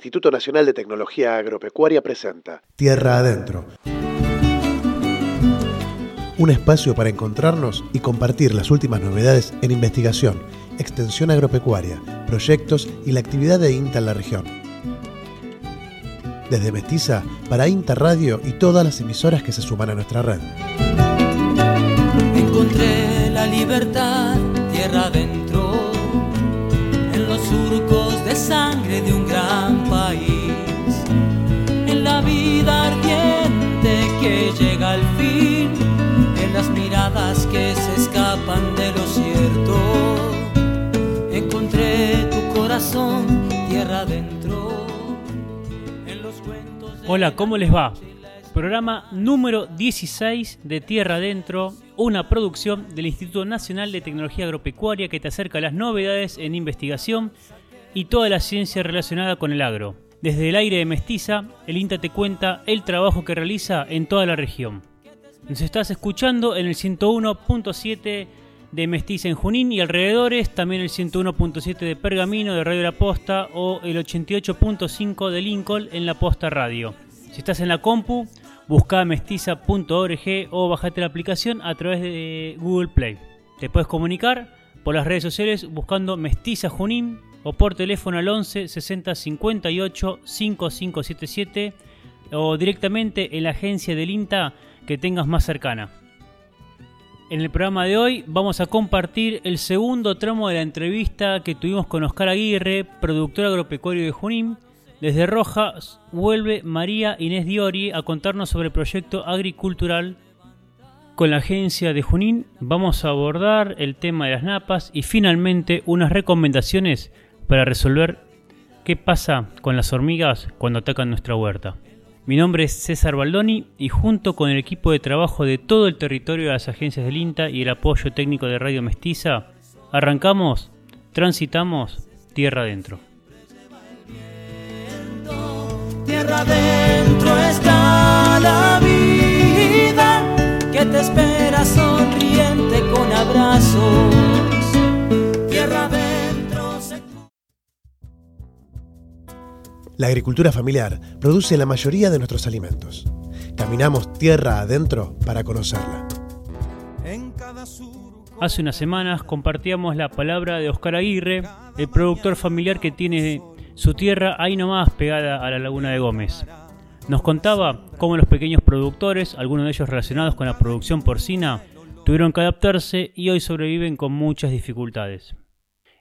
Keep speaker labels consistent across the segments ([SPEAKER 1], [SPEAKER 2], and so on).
[SPEAKER 1] Instituto Nacional de Tecnología Agropecuaria presenta
[SPEAKER 2] Tierra Adentro. Un espacio para encontrarnos y compartir las últimas novedades en investigación, extensión agropecuaria, proyectos y la actividad de INTA en la región. Desde Mestiza para INTA Radio y todas las emisoras que se suman a nuestra red.
[SPEAKER 3] Encontré la libertad tierra adentro, vida ardiente que llega al fin, en las miradas que se escapan de lo cierto. Encontré tu corazón tierra adentro, en los cuentos. de
[SPEAKER 4] Hola, ¿cómo les va? Programa número 16 de Tierra Adentro, una producción del Instituto Nacional de Tecnología Agropecuaria que te acerca a las novedades en investigación y toda la ciencia relacionada con el agro. Desde el aire de Mestiza, el INTA te cuenta el trabajo que realiza en toda la región. Nos estás escuchando en el 101.7 de Mestiza en Junín y alrededores, también el 101.7 de Pergamino de Radio La Posta o el 88.5 de Lincoln en La Posta Radio. Si estás en la compu, busca mestiza.org o bajate la aplicación a través de Google Play. Te puedes comunicar por las redes sociales buscando Mestiza Junín o por teléfono al 11 60 58 5577 o directamente en la agencia del INTA que tengas más cercana. En el programa de hoy vamos a compartir el segundo tramo de la entrevista que tuvimos con Oscar Aguirre, productor agropecuario de Junín. Desde Rojas vuelve María Inés Diori a contarnos sobre el proyecto agricultural con la agencia de Junín. Vamos a abordar el tema de las napas y finalmente unas recomendaciones para resolver qué pasa con las hormigas cuando atacan nuestra huerta. Mi nombre es César Baldoni y junto con el equipo de trabajo de todo el territorio de las agencias del INTA y el apoyo técnico de Radio Mestiza, arrancamos, transitamos tierra adentro.
[SPEAKER 3] Tierra adentro está la vida que te espera sonriente con.
[SPEAKER 2] La agricultura familiar produce la mayoría de nuestros alimentos. Caminamos tierra adentro para conocerla.
[SPEAKER 3] en cada surco.
[SPEAKER 4] Hace unas semanas compartíamos la palabra de Oscar Aguirre, el productor familiar que tiene su tierra ahí nomás pegada a la laguna de Gómez. Nos contaba cómo los pequeños productores, algunos de ellos relacionados con la producción porcina, tuvieron que adaptarse y hoy sobreviven con muchas dificultades.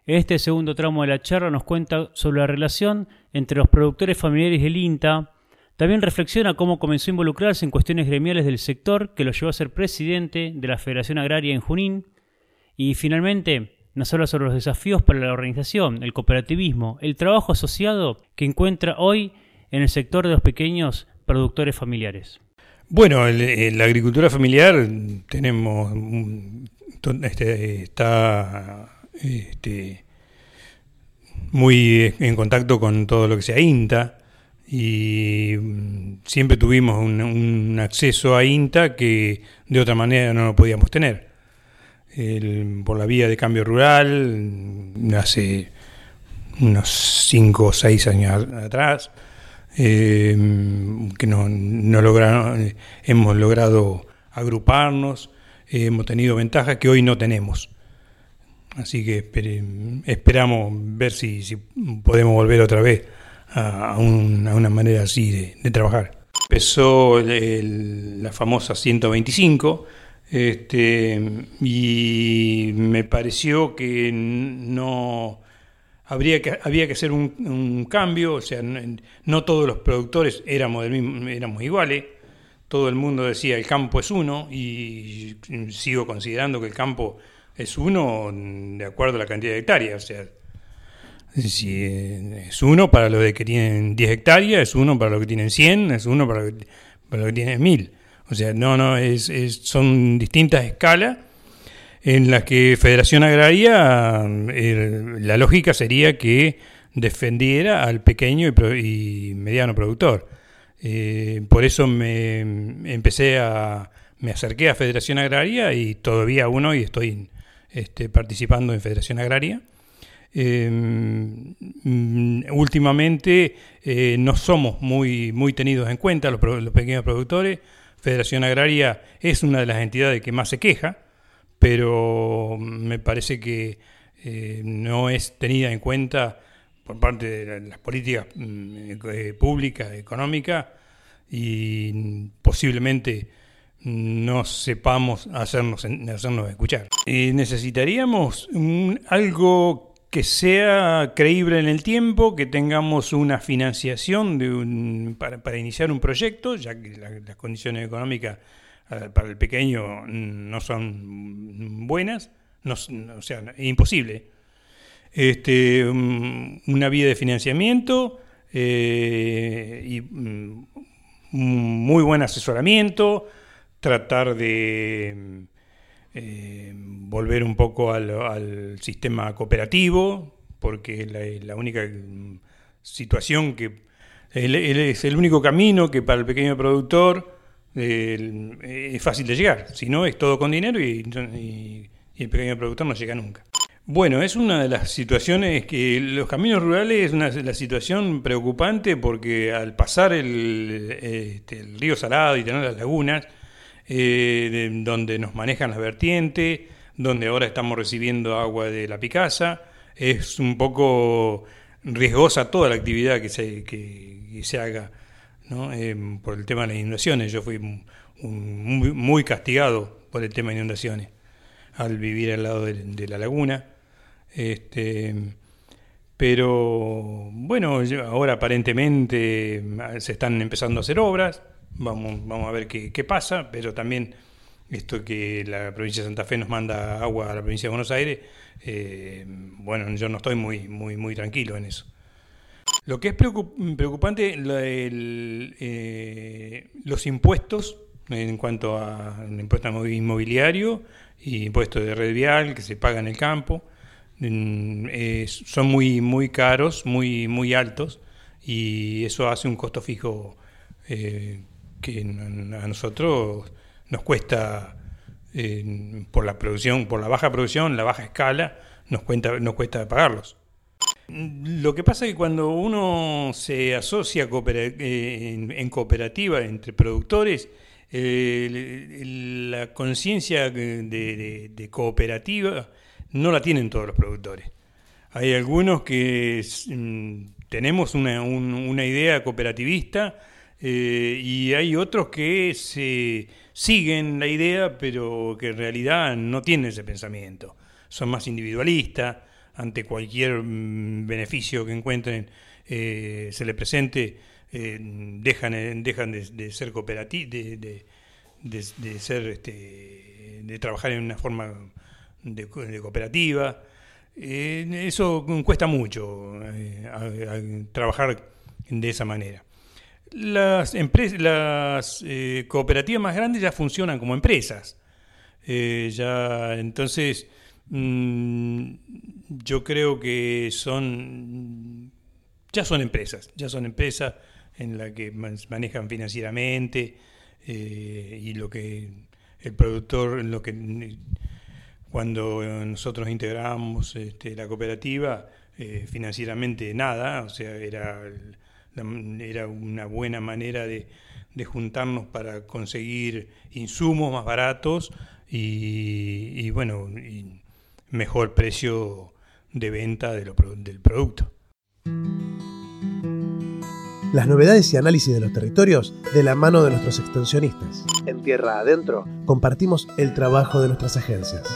[SPEAKER 4] Este segundo tramo de la charla nos cuenta sobre la relación entre los productores familiares del INTA, también reflexiona cómo comenzó a involucrarse en cuestiones gremiales del sector que lo llevó a ser presidente de la Federación Agraria en Junín y finalmente nos habla sobre los desafíos para la organización, el cooperativismo, el trabajo asociado que encuentra hoy en el sector de los pequeños productores familiares.
[SPEAKER 5] Bueno, el- el- la agricultura familiar tenemos este, está este, muy en contacto con todo lo que sea INTA y mm, siempre tuvimos un, acceso a INTA que de otra manera no lo podíamos tener. Por la vía de cambio rural, mm, hace unos 5 o 6 años atrás, eh, que no, no hemos logrado agruparnos, hemos tenido ventajas que hoy no tenemos. Así que esperamos ver si, podemos volver otra vez a, a un- a una manera así de, trabajar. Empezó el- el- la famosa 125 este, y me pareció que no habría que, había que hacer un, cambio, o sea, no, no todos los productores éramos, del mismo- éramos iguales, todo el mundo decía el campo es uno y sigo considerando que el campo es uno de acuerdo a la cantidad de hectáreas, o sea, si eh, es uno para los que tienen 10 hectáreas, es uno para los que tienen 100, es uno para, los que- para que tienen 1000. O sea, no, no, es, es- son distintas escalas en las que Federación Agraria, la lógica sería que defendiera al pequeño y, y mediano productor. Eh, por eso me empecé a, me acerqué a Federación Agraria y todavía uno y estoy este, participando en Federación Agraria. Em, mm, últimamente eh, no somos muy, muy tenidos en cuenta los, pequeños productores. Federación Agraria es una de las entidades que más se queja, pero me parece que eh, no es tenida en cuenta por parte de las políticas mm, eh, públicas, económicas, y posiblemente no sepamos hacernos, hacernos escuchar. necesitaríamos algo que sea creíble en el tiempo, que tengamos una financiación de un, para, iniciar un proyecto, ya que las condiciones económicas para el pequeño no son buenas, o sea, imposible. Este, una vía de financiamiento eh, y mm, muy buen asesoramiento, tratar de eh, volver un poco al, sistema cooperativo, porque es la, única situación que es el único camino que para el pequeño productor es fácil de llegar. Si no, es todo con dinero y, el pequeño productor no llega nunca. Bueno, es una de las situaciones que los caminos rurales es una la situación preocupante porque al pasar el, este, el río Salado y tener las lagunas, eh, donde nos manejan las vertientes, donde ahora estamos recibiendo agua de la Picasa. Es un poco riesgosa toda la actividad que se, que, se haga. Eh, por el tema de las inundaciones. Yo fui muy, castigado por el tema de inundaciones al vivir al lado de, la laguna. Este, pero bueno, ahora aparentemente se están empezando a hacer obras. Vamos, vamos a ver qué, qué pasa, pero también esto que la provincia de Santa Fe nos manda agua a la provincia de Buenos Aires, eh, bueno, yo no estoy muy, muy, muy tranquilo en eso. Lo que es preocupante, eh, los impuestos en cuanto a impuesto inmobiliario y impuestos de red vial que se paga en el campo, mm, son muy, muy caros, muy, muy altos y eso hace un costo fijo eh, que a nosotros nos cuesta, eh, por la producción, por la baja producción, la baja escala, nos, cuenta, nos cuesta pagarlos. Lo que pasa es que cuando uno se asocia eh, en, cooperativa entre productores, la conciencia de, cooperativa no la tienen todos los productores. Hay algunos que mm, tenemos una, una idea cooperativista eh, y hay otros que se siguen la idea, pero que en realidad no tienen ese pensamiento. Son más individualistas, ante cualquier mm, beneficio que encuentren eh, se le presente, eh, dejan, dejan de, ser cooperativos, de, ser, este, de trabajar en una forma de, cooperativa. eso cuesta mucho, trabajar de esa manera. Las, las eh, cooperativas más grandes ya funcionan como empresas. Eh, ya, entonces, mm, yo creo que son, ya son empresas, ya son empresas en las que manejan financieramente eh, y lo que el productor, lo que cuando nosotros integramos este, la cooperativa, financieramente nada, o sea, era era una buena manera de, juntarnos para conseguir insumos más baratos y, bueno, y mejor precio de venta de del producto.
[SPEAKER 2] Las novedades y análisis de los territorios de la mano de nuestros extensionistas.
[SPEAKER 1] En tierra adentro
[SPEAKER 2] compartimos el trabajo de nuestras agencias.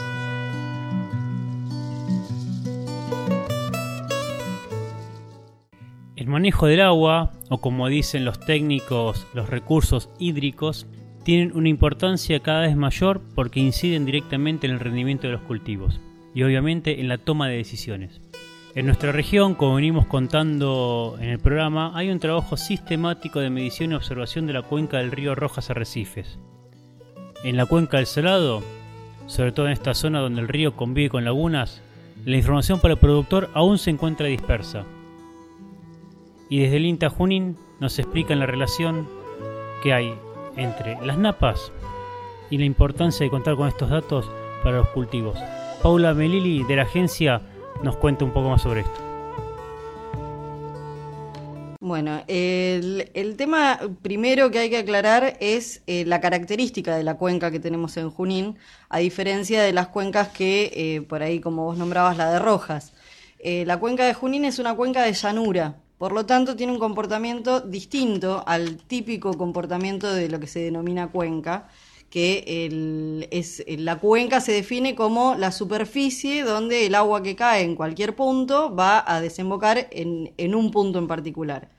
[SPEAKER 4] Manejo del agua, o como dicen los técnicos, los recursos hídricos, tienen una importancia cada vez mayor porque inciden directamente en el rendimiento de los cultivos y obviamente en la toma de decisiones. En nuestra región, como venimos contando en el programa, hay un trabajo sistemático de medición y observación de la cuenca del río Rojas Arrecifes. En la cuenca del Salado, sobre todo en esta zona donde el río convive con lagunas, la información para el productor aún se encuentra dispersa y desde el INTA Junín nos explican la relación que hay entre las napas y la importancia de contar con estos datos para los cultivos. Paula Melili de la agencia nos cuente un poco más sobre esto.
[SPEAKER 6] Bueno, el, tema primero que hay que aclarar es eh, la característica de la cuenca que tenemos en Junín, a diferencia de las cuencas que, eh, por ahí como vos nombrabas, la de Rojas. Eh, la cuenca de Junín es una cuenca de llanura, por lo tanto tiene un comportamiento distinto al típico comportamiento de lo que se denomina cuenca, que es, la cuenca se define como la superficie donde el agua que cae en cualquier punto va a desembocar en un punto en particular.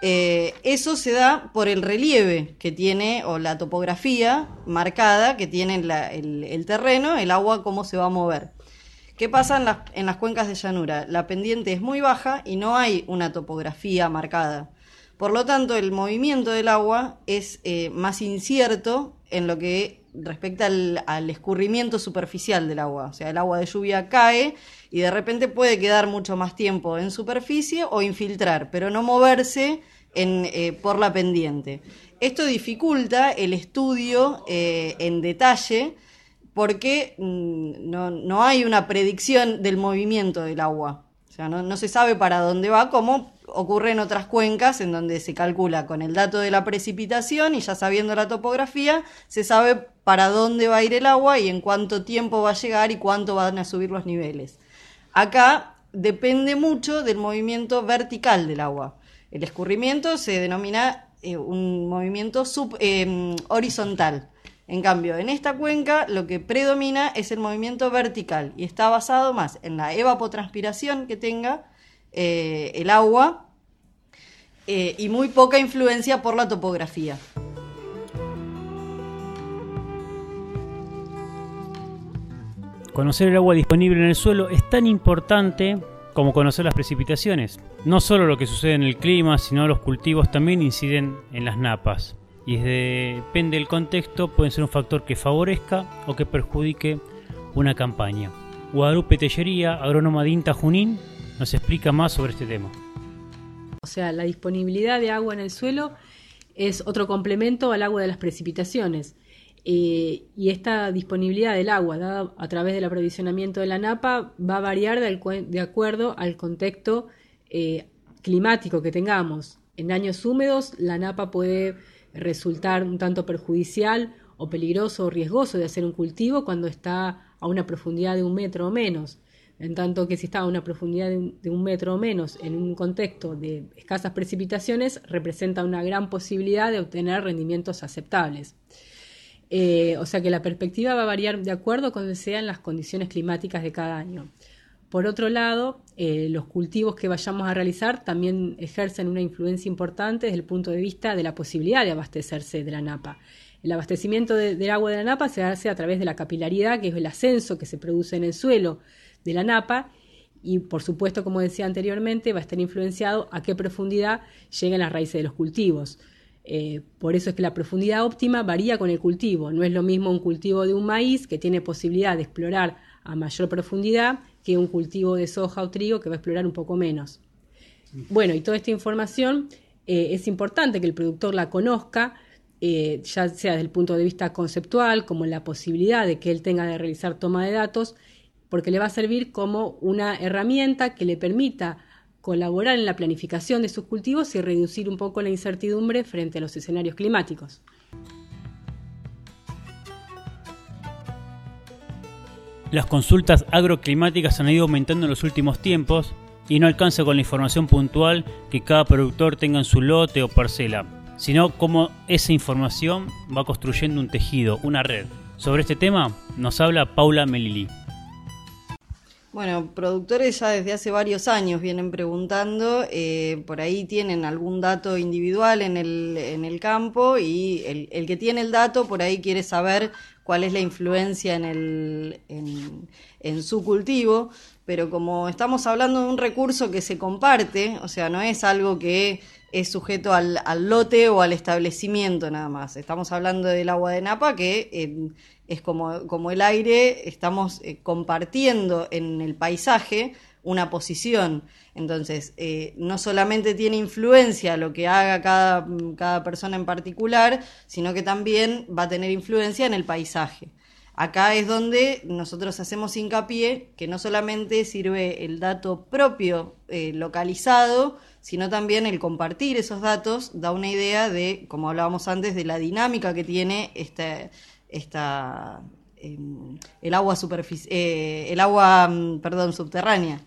[SPEAKER 6] Eh, eso se da por el relieve que tiene o la topografía marcada que tiene el, terreno, el agua, cómo se va a mover. ¿Qué pasa en las, cuencas de llanura? La pendiente es muy baja y no hay una topografía marcada. Por lo tanto, el movimiento del agua es eh, más incierto en lo que respecta al, escurrimiento superficial del agua. O sea, el agua de lluvia cae y de repente puede quedar mucho más tiempo en superficie o infiltrar, pero no moverse eh, por la pendiente. Esto dificulta el estudio eh, en detalle porque mm, no, hay una predicción del movimiento del agua. O sea, no, no se sabe para dónde va, como ocurre en otras cuencas en donde se calcula con el dato de la precipitación y ya sabiendo la topografía, se sabe para dónde va a ir el agua y en cuánto tiempo va a llegar y cuánto van a subir los niveles. Acá depende mucho del movimiento vertical del agua. El escurrimiento se denomina eh, un movimiento em, horizontal. En cambio, en esta cuenca lo que predomina es el movimiento vertical y está basado más en la evapotranspiración que tenga eh, el agua eh, y muy poca influencia por la topografía.
[SPEAKER 4] Conocer el agua disponible en el suelo es tan importante como conocer las precipitaciones. No solo lo que sucede en el clima, sino los cultivos también inciden en las napas. Y depende del contexto, pueden ser un factor que favorezca o que perjudique una campaña. Guadalupe Tellería, agrónoma de INTA Junín, nos explica más sobre este tema.
[SPEAKER 7] O sea, la disponibilidad de agua en el suelo es otro complemento al agua de las precipitaciones. Eh, y esta disponibilidad del agua dada a través del aprovisionamiento de la napa va a variar de, acuerdo al contexto eh, climático que tengamos. En años húmedos la napa puede resultar un tanto perjudicial o peligroso o riesgoso de hacer un cultivo cuando está a una profundidad de un metro o menos. En tanto que si está a una profundidad de un metro o menos en un contexto de escasas precipitaciones, representa una gran posibilidad de obtener rendimientos aceptables. Eh, o sea que la perspectiva va a variar de acuerdo con sean las condiciones climáticas de cada año. Por otro lado, eh, los cultivos que vayamos a realizar también ejercen una influencia importante desde el punto de vista de la posibilidad de abastecerse de la napa. El abastecimiento del agua de la napa se hace a través de la capilaridad, que es el ascenso que se produce en el suelo de la napa, y por supuesto, como decía anteriormente, va a estar influenciado a qué profundidad lleguen las raíces de los cultivos. Eh, por eso es que la profundidad óptima varía con el cultivo. No es lo mismo un cultivo de un maíz que tiene posibilidad de explorar a mayor profundidad que un cultivo de soja o trigo que va a explorar un poco menos. Bueno, y toda esta información eh, es importante que el productor la conozca, eh, ya sea desde el punto de vista conceptual, como la posibilidad de que él tenga de realizar toma de datos, porque le va a servir como una herramienta que le permita colaborar en la planificación de sus cultivos y reducir un poco la incertidumbre frente a los escenarios climáticos.
[SPEAKER 4] Las consultas agroclimáticas han ido aumentando en los últimos tiempos y no alcanza con la información puntual que cada productor tenga en su lote o parcela, sino cómo esa información va construyendo un tejido, una red. Sobre este tema nos habla Paula Melili.
[SPEAKER 6] Bueno, productores ya desde hace varios años vienen preguntando, eh, por ahí tienen algún dato individual en el, en el campo y el, el, que tiene el dato por ahí quiere saber cuál es la influencia en, el, en, en su cultivo, pero como estamos hablando de un recurso que se comparte, o sea, no es algo que es sujeto al, al lote o al establecimiento nada más, estamos hablando del agua de Napa que... Eh, es como, como el aire, estamos eh, compartiendo en el paisaje una posición. Entonces, eh, no solamente tiene influencia lo que haga cada, cada persona en particular, sino que también va a tener influencia en el paisaje. Acá es donde nosotros hacemos hincapié que no solamente sirve el dato propio eh, localizado, sino también el compartir esos datos da una idea de, como hablábamos antes, de la dinámica que tiene este, esta, em, el agua, eh, el agua mm, perdón, subterránea.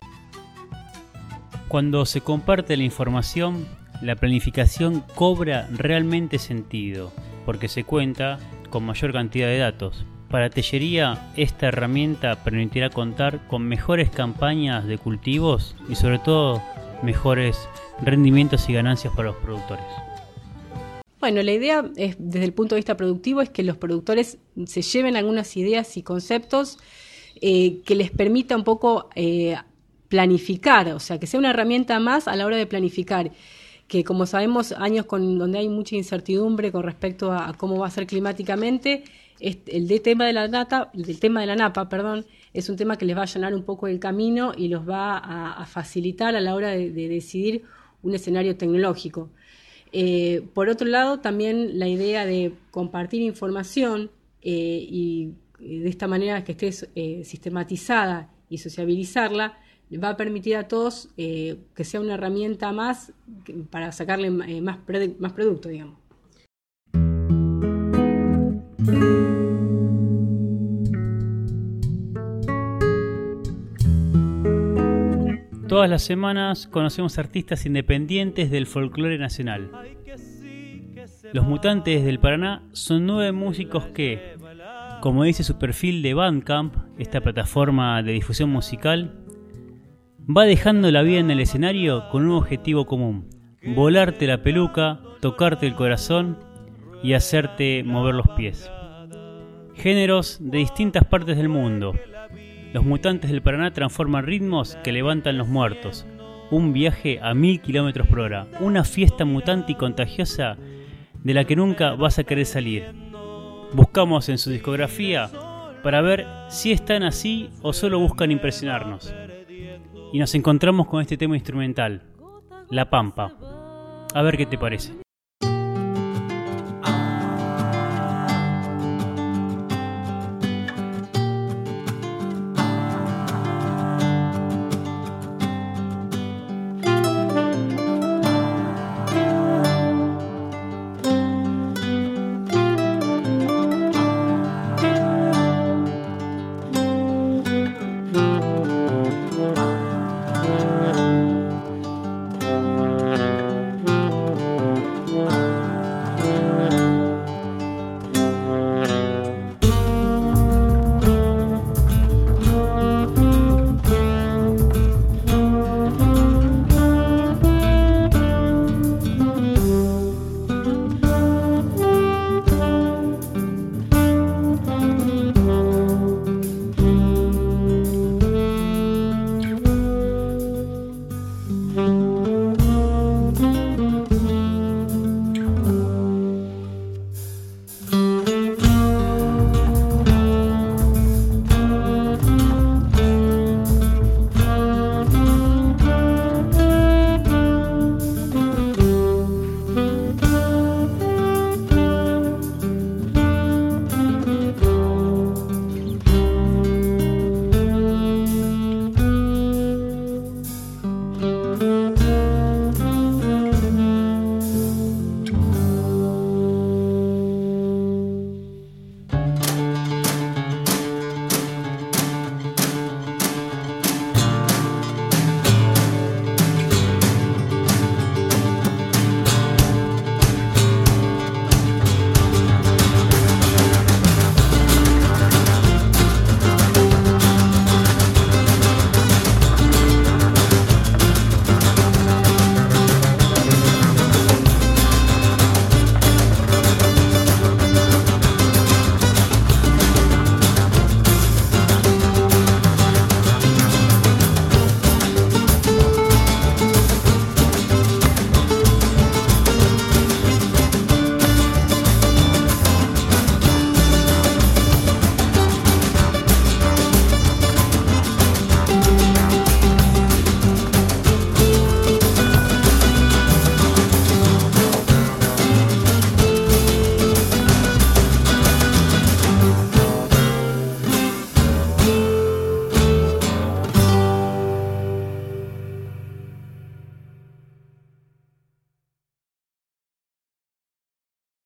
[SPEAKER 4] Cuando se comparte la información, la planificación cobra realmente sentido, porque se cuenta con mayor cantidad de datos. Para Tellería, esta herramienta permitirá contar con mejores campañas de cultivos y sobre todo mejores rendimientos y ganancias para los productores.
[SPEAKER 7] Bueno, la idea es, desde el punto de vista productivo es que los productores se lleven algunas ideas y conceptos eh, que les permita un poco eh, planificar, o sea, que sea una herramienta más a la hora de planificar que como sabemos años con donde hay mucha incertidumbre con respecto a, cómo va a ser climáticamente el de tema de la nata, el tema de la napa, perdón, es un tema que les va a allanar un poco el camino y los va a, facilitar a la hora de, decidir un escenario tecnológico. Eh, por otro lado, también la idea de compartir información eh, y de esta manera que esté eh, sistematizada y sociabilizarla, va a permitir a todos que sea una herramienta más para sacarle más, más producto, digamos.
[SPEAKER 4] Todas las semanas conocemos artistas independientes del folclore nacional. Los Mutantes del Paraná son nueve músicos que, como dice su perfil de Bandcamp, esta plataforma de difusión musical, va dejando la vida en el escenario con un objetivo común, volarte la peluca, tocarte el corazón y hacerte mover los pies. Géneros de distintas partes del mundo, los mutantes del Paraná transforman ritmos que levantan los muertos. Un viaje a mil kilómetros por hora. Una fiesta mutante y contagiosa de la que nunca vas a querer salir. Buscamos en su discografía para ver si están así o solo buscan impresionarnos. Y nos encontramos con este tema instrumental, La Pampa. A ver qué te parece.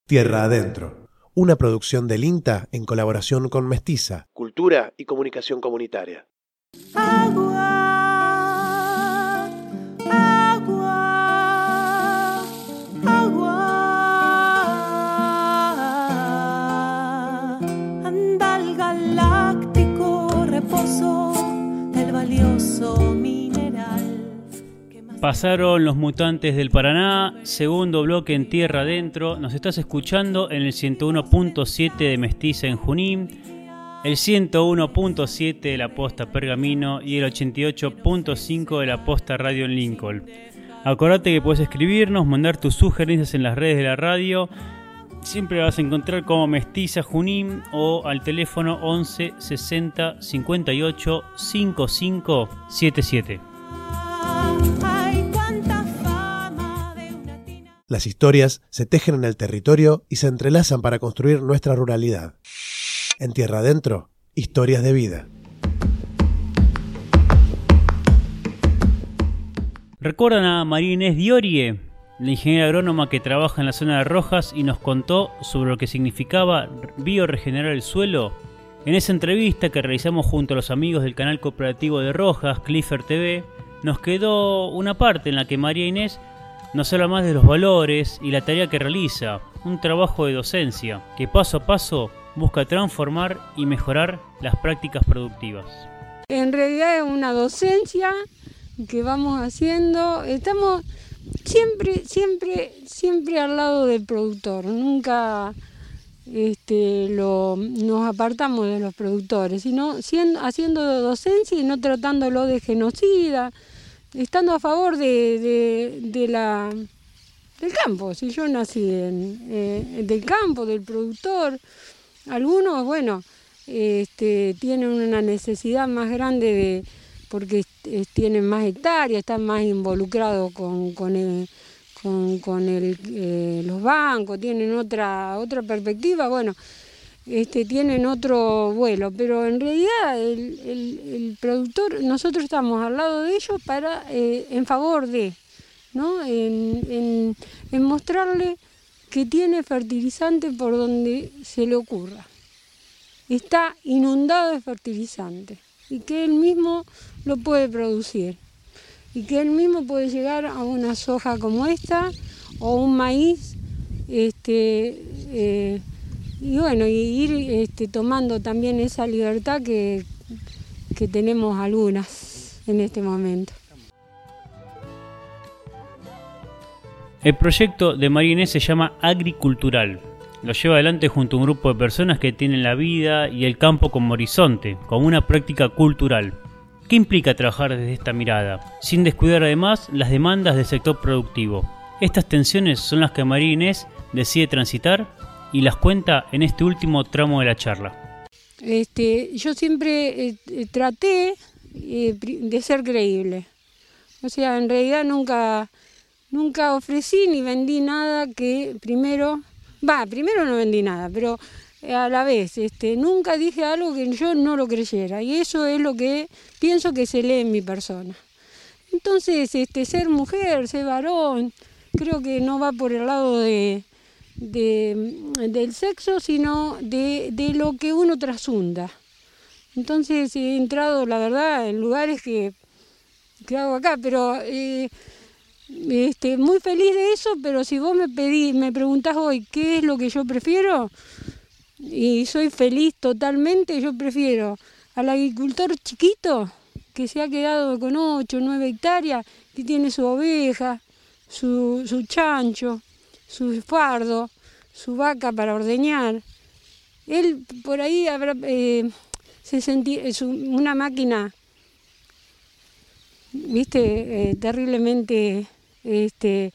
[SPEAKER 2] Tierra Adentro, una producción del INTA en colaboración con Mestiza,
[SPEAKER 1] Cultura y Comunicación Comunitaria.
[SPEAKER 8] Agua, agua,
[SPEAKER 4] Pasaron los mutantes del Paraná, segundo bloque en Tierra Adentro. Nos estás escuchando en el 101.7 de Mestiza en Junín, el 101.7 de la posta Pergamino y el 88.5 de la posta Radio en Lincoln. Acordate que puedes escribirnos, mandar tus sugerencias en las redes de la radio. Siempre vas a encontrar como Mestiza Junín o al teléfono 11 60 58 55 77.
[SPEAKER 2] Las historias se tejen en el territorio y se entrelazan para construir nuestra ruralidad. En Tierra Adentro, historias de vida.
[SPEAKER 4] ¿Recuerdan a María Inés Diorie, la ingeniera agrónoma que trabaja en la zona de Rojas y nos contó sobre lo que significaba bioregenerar el suelo? En esa entrevista que realizamos junto a los amigos del canal cooperativo de Rojas, Clifford TV, nos quedó una parte en la que María Inés nos habla más de los valores y la tarea que realiza, un trabajo de docencia que paso a paso busca transformar y mejorar las prácticas productivas.
[SPEAKER 9] En realidad es una docencia que vamos haciendo. Estamos siempre, siempre, siempre al lado del productor. Nunca este, lo, nos apartamos de los productores, sino siendo, haciendo docencia y no tratándolo de genocida, estando a favor de, de- la, del campo. Si yo nací en, eh, del campo, del productor, algunos, bueno, este, tienen una necesidad más grande de porque tienen más hectáreas, están más involucrados con, con, el- con, eh, los bancos, tienen otra, otra perspectiva, bueno, este, tienen otro vuelo, pero en realidad el, productor, nosotros estamos al lado de ellos para, eh, en favor de, ¿no? En, en- en mostrarle que tiene fertilizante por donde se le ocurra está inundado de fertilizante y que él mismo lo puede producir y que él mismo puede llegar a una soja como esta o un maíz este eh, y bueno y ir este, tomando también esa libertad que, que tenemos algunas en este momento.
[SPEAKER 4] El proyecto de María Inés se llama Agricultural. Lo lleva adelante junto a un grupo de personas que tienen la vida y el campo como horizonte, como una práctica cultural. ¿Qué implica trabajar desde esta mirada? Sin descuidar además las demandas del sector productivo. Estas tensiones son las que María Inés decide transitar y las cuenta en este último tramo de la charla.
[SPEAKER 9] Este, yo siempre eh, traté eh, de ser creíble. O sea, en realidad nunca, nunca ofrecí ni vendí nada que primero, va, primero no vendí nada, pero eh, a la vez, este, nunca dije algo que yo no lo creyera. Y eso es lo que pienso que se lee en mi persona. Entonces, este, ser mujer, ser varón, creo que no va por el lado de, de- del sexo, sino de, de lo que uno trasunda. Entonces he entrado, la verdad, en lugares que, que hago acá, pero eh, este, muy feliz de eso, pero si vos me pedís, me preguntás hoy qué es lo que yo prefiero, y soy feliz totalmente, yo prefiero al agricultor chiquito que se ha quedado con 8 o 9 hectáreas, que tiene su oveja, su, su chancho, su fardo, su vaca para ordeñar. Él por ahí habrá eh, se es un- una máquina, viste, eh, terriblemente este,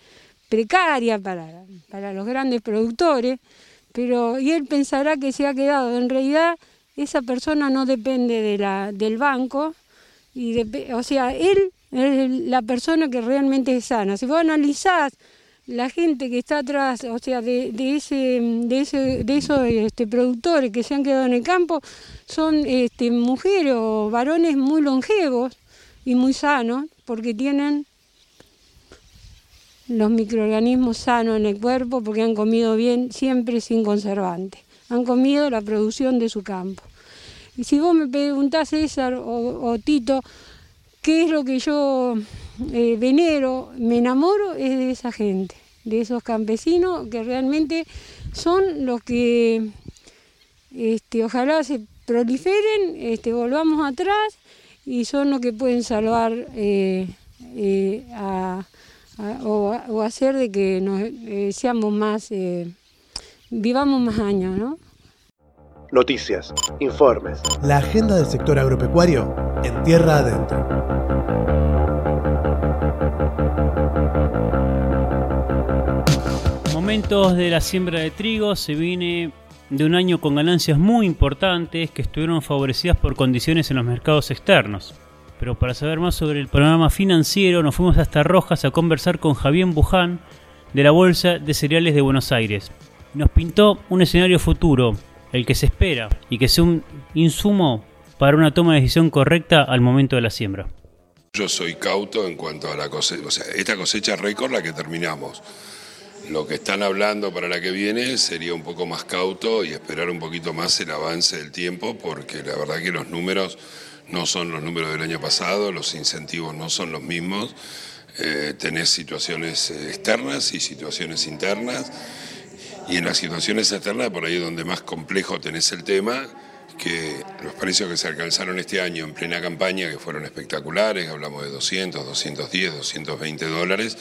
[SPEAKER 9] precaria para, para los grandes productores, pero y él pensará que se ha quedado. En realidad esa persona no depende de la, del banco, y o sea, él es la persona que realmente es sana. Si vos analizás la gente que está atrás, o sea, de, de ese, de ese, de esos este, productores que se han quedado en el campo, son este, mujeres o varones muy longevos y muy sanos, porque tienen los microorganismos sanos en el cuerpo porque han comido bien siempre sin conservantes. Han comido la producción de su campo. Y si vos me preguntás, César o, o Tito, ¿qué es lo que yo eh, venero, me enamoro? Es de esa gente, de esos campesinos que realmente son los que este, ojalá se proliferen, este, volvamos atrás y son los que pueden salvar eh, eh, a- a- o, o hacer de que nos, eh, seamos más, eh, vivamos más años, ¿no?
[SPEAKER 1] Noticias, informes,
[SPEAKER 2] La agenda del sector agropecuario en tierra adentro.
[SPEAKER 4] Momentos de la siembra de trigo se viene de un año con ganancias muy importantes que estuvieron favorecidas por condiciones en los mercados externos. Pero para saber más sobre el panorama financiero nos fuimos hasta Rojas a conversar con Javier Buján de la Bolsa de Cereales de Buenos Aires. Nos pintó un escenario futuro, el que se espera, y que sea un insumo para una toma de decisión correcta al momento de la siembra.
[SPEAKER 10] Yo soy cauto en cuanto a la cosecha, o sea, esta cosecha récord la que terminamos. Lo que están hablando para la que viene sería un poco más cauto y esperar un poquito más el avance del tiempo, porque la verdad que los números no son los números del año pasado, los incentivos no son los mismos, eh, tenés situaciones eh, externas y situaciones internas, y en las situaciones externas por ahí es donde más complejo tenés el tema, que los precios que se alcanzaron este año en plena campaña, que fueron espectaculares, hablamos de 200, 210, 220 dólares,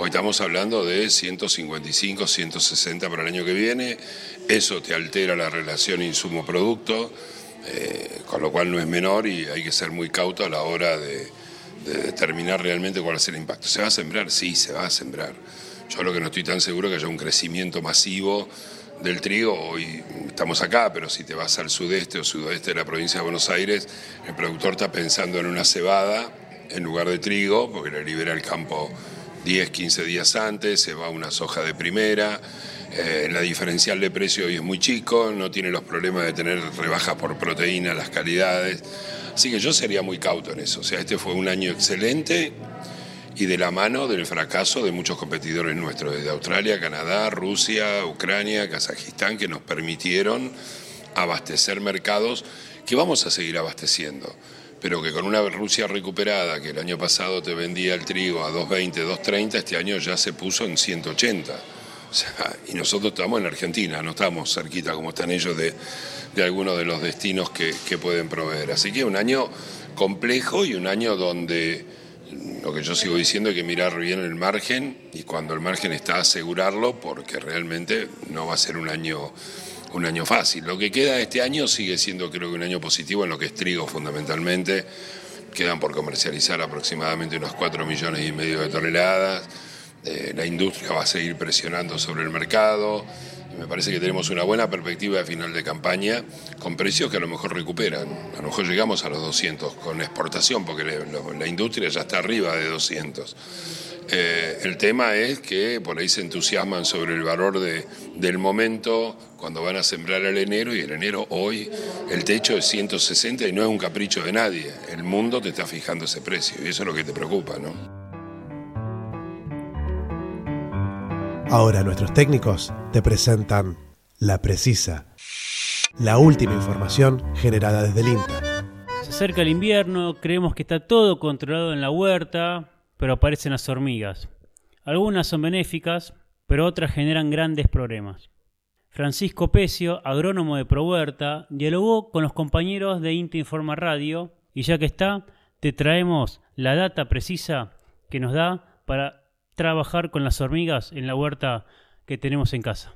[SPEAKER 10] hoy estamos hablando de 155, 160 para el año que viene, eso te altera la relación insumo-producto, eh, con lo cual no es menor y hay que ser muy cauto a la hora de, de determinar realmente cuál es el impacto. ¿Se va a sembrar? Sí, se va a sembrar. Yo lo que no estoy tan seguro es que haya un crecimiento masivo del trigo. Hoy estamos acá, pero si te vas al sudeste o sudoeste de la provincia de Buenos Aires, el productor está pensando en una cebada en lugar de trigo, porque le libera el campo 10, 15 días antes, se va una soja de primera. eh, la diferencial de precio hoy es muy chico, no tiene los problemas de tener rebajas por proteína, las calidades. Así que yo sería muy cauto en eso. O sea, este fue un año excelente y de la mano del fracaso de muchos competidores nuestros, desde Australia, Canadá, Rusia, Ucrania, Kazajistán, que nos permitieron abastecer mercados que vamos a seguir abasteciendo, pero que con una Rusia recuperada, que el año pasado te vendía el trigo a 2.20, 2.30, este año ya se puso en 180. O sea, y nosotros estamos en Argentina, no estamos cerquita como están ellos de, de algunos de los destinos que, que pueden proveer. Así que un año complejo y un año donde lo que yo sigo diciendo hay que mirar bien el margen y cuando el margen está asegurarlo porque realmente no va a ser un año un año fácil. Lo que queda este año sigue siendo creo que un año positivo en lo que es trigo fundamentalmente. Quedan por comercializar aproximadamente unos 4 millones y medio de toneladas. Eh, la industria va a seguir presionando sobre el mercado. Me parece que tenemos una buena perspectiva de final de campaña con precios que a lo mejor recuperan. A lo mejor llegamos a los 200 con exportación porque la industria ya está arriba de 200. Eh, el tema es que por ahí se entusiasman sobre el valor de- del momento cuando van a sembrar el enero y el enero hoy el techo es 160 y no es un capricho de nadie. El mundo te está fijando ese precio y eso es lo que te preocupa, ¿no?
[SPEAKER 2] Ahora nuestros técnicos te presentan La Precisa, la última información generada desde el INTA.
[SPEAKER 4] Se acerca el invierno, creemos que está todo controlado en la huerta, pero aparecen las hormigas. Algunas son benéficas, pero otras generan grandes problemas. Francisco Pecio, agrónomo de ProHuerta, dialogó con los compañeros de INTA Informa Radio y ya que está, te traemos la data precisa que nos da para trabajar con las hormigas en la huerta que tenemos en casa.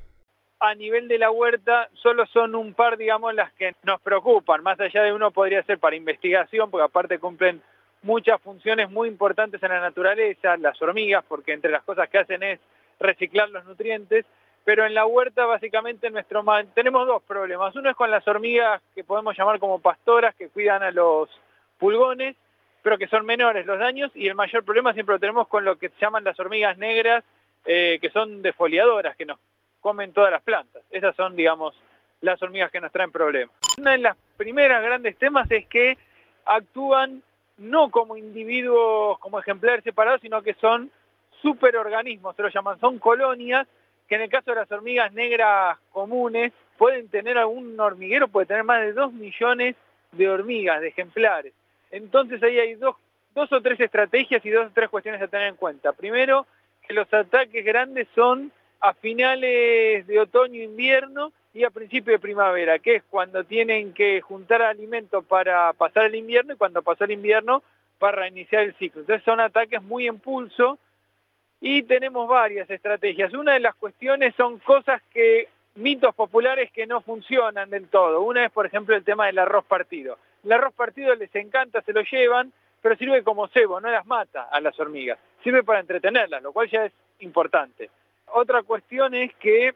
[SPEAKER 11] a nivel de la huerta solo son un par, digamos, las que nos preocupan. Más allá de uno podría ser para investigación, porque aparte cumplen muchas funciones muy importantes en la naturaleza, las hormigas, porque entre las cosas que hacen es reciclar los nutrientes. Pero en la huerta básicamente nuestro tenemos dos problemas. Uno es con las hormigas que podemos llamar como pastoras, que cuidan a los pulgones, pero que son menores los daños. Y el mayor problema siempre lo tenemos con lo que se llaman las hormigas negras, eh, que son defoliadoras, que nos comen todas las plantas. Esas son, digamos, las hormigas que nos traen problemas. Una de las primeras grandes temas es que actúan no como individuos, como ejemplares separados, sino que son superorganismos, se lo llaman, son colonias que en el caso de las hormigas negras comunes pueden tener algún hormiguero, puede tener más de 2 millones de hormigas, de ejemplares. Entonces ahí hay dos, dos o tres estrategias y dos o tres cuestiones a tener en cuenta. Primero, que los ataques grandes son a finales de otoño-invierno y a principio de primavera, que es cuando tienen que juntar alimento para pasar el invierno y cuando pasa el invierno para reiniciar el ciclo. Entonces son ataques muy en pulso y tenemos varias estrategias. Una de las cuestiones son cosas que, mitos populares que no funcionan del todo. Una es, por ejemplo, el tema del arroz partido. El arroz partido les encanta, se lo llevan, pero sirve como cebo, no las mata a las hormigas. Sirve para entretenerlas, lo cual ya es importante. Otra cuestión es que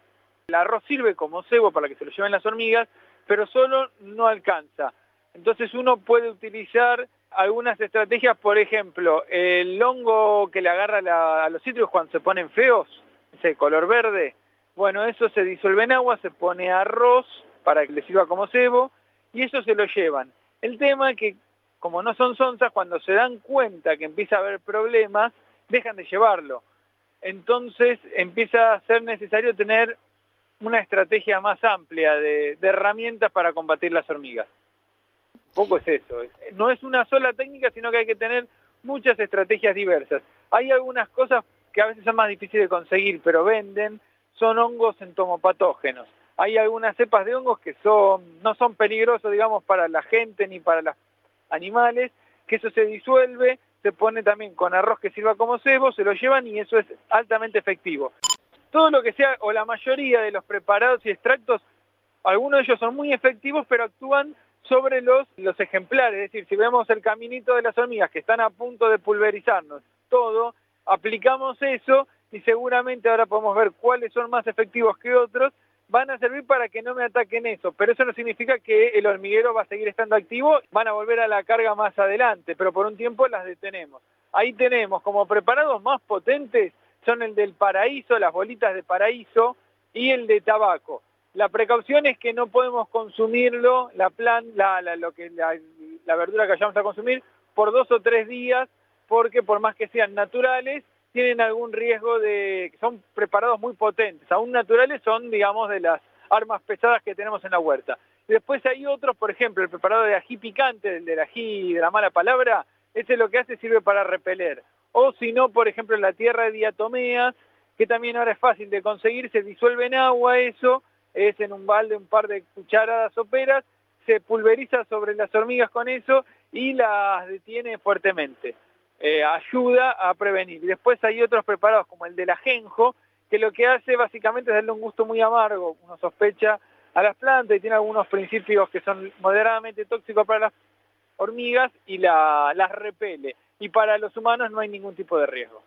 [SPEAKER 11] el arroz sirve como cebo para que se lo lleven las hormigas, pero solo no alcanza. Entonces uno puede utilizar algunas estrategias, por ejemplo, el hongo que le agarra a los cítricos cuando se ponen feos, ese color verde, bueno, eso se disuelve en agua, se pone arroz para que le sirva como cebo y eso se lo llevan. El tema es que como no son sonzas, cuando se dan cuenta que empieza a haber problemas, dejan de llevarlo. Entonces empieza a ser necesario tener una estrategia más amplia de, de herramientas para combatir las hormigas. Un poco es eso. es- No es una sola técnica, sino que hay que tener muchas estrategias diversas. Hay algunas cosas que a veces son más difíciles de conseguir, pero venden, son hongos entomopatógenos. Hay algunas cepas de hongos que son, no son peligrosos, digamos, para la gente ni para los animales, que eso se disuelve, se pone también con arroz que sirva como cebo, se lo llevan y eso es altamente efectivo. Todo lo que sea, o la mayoría de los preparados y extractos, algunos de ellos son muy efectivos, pero actúan sobre los, los ejemplares. Es decir, si vemos el caminito de las hormigas que están a punto de pulverizarnos, todo, aplicamos eso y seguramente ahora podemos ver cuáles son más efectivos que otros, van a servir para que no me ataquen eso, pero eso no significa que el hormiguero va a seguir estando activo, van a volver a la carga más adelante, pero por un tiempo las detenemos. Ahí tenemos como preparados más potentes son el del paraíso, las bolitas de paraíso y el de tabaco. La precaución es que no podemos consumirlo, la plan, la, la- lo que, la, la verdura que vayamos a consumir, por dos o tres días, porque por más que sean naturales, tienen algún riesgo de... son preparados muy potentes. Aún naturales son, digamos, de las armas pesadas que tenemos en la huerta. Después hay otros, por ejemplo, el preparado de ají picante, el del ají de la mala palabra, ese lo que hace sirve para repeler. O si no, por ejemplo, la tierra de diatomeas, que también ahora es fácil de conseguir, se disuelve en agua eso, es en un balde un par de cucharadas soperas, se pulveriza sobre las hormigas con eso y las detiene fuertemente. Eh, ayuda a prevenir. Después hay otros preparados como el del ajenjo, que lo que hace básicamente es darle un gusto muy amargo, uno sospecha, a las plantas y tiene algunos principios que son moderadamente tóxicos para las hormigas y la- las repele. Y para los humanos no hay ningún tipo de riesgo.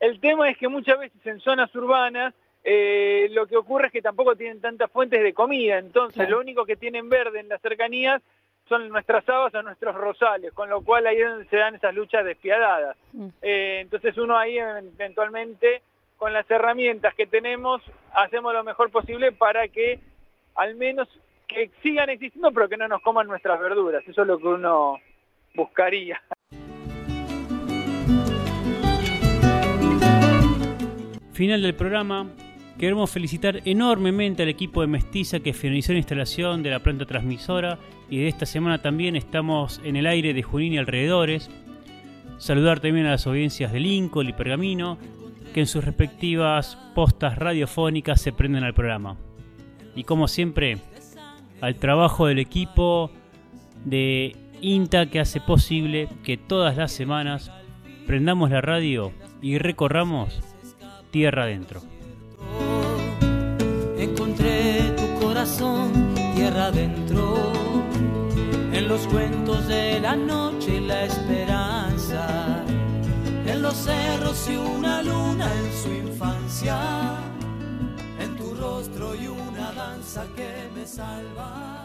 [SPEAKER 11] El tema es que muchas veces en zonas urbanas eh, lo que ocurre es que tampoco tienen tantas fuentes de comida, entonces lo único que tienen verde en las cercanías son nuestras habas o nuestros rosales, con lo cual ahí es donde se dan esas luchas despiadadas. Eh, entonces uno ahí eventualmente con las herramientas que tenemos hacemos lo mejor posible para que al menos que sigan existiendo pero que no nos coman nuestras verduras. Eso es lo que uno buscaría.
[SPEAKER 4] Final del programa. Queremos felicitar enormemente al equipo de Mestiza que finalizó la instalación de la planta transmisora y de esta semana también estamos en el aire de Junín y alrededores. Saludar también a las audiencias de Lincoln y Pergamino que en sus respectivas postas radiofónicas se prenden al programa. Y como siempre, al trabajo del equipo de INTA que hace posible que todas las semanas prendamos la radio y recorramos tierra adentro.
[SPEAKER 3] Encontré tu corazón tierra adentro, en los cuentos de la noche y la esperanza, en los cerros y una luna en su infancia, en tu rostro y una danza que me salva.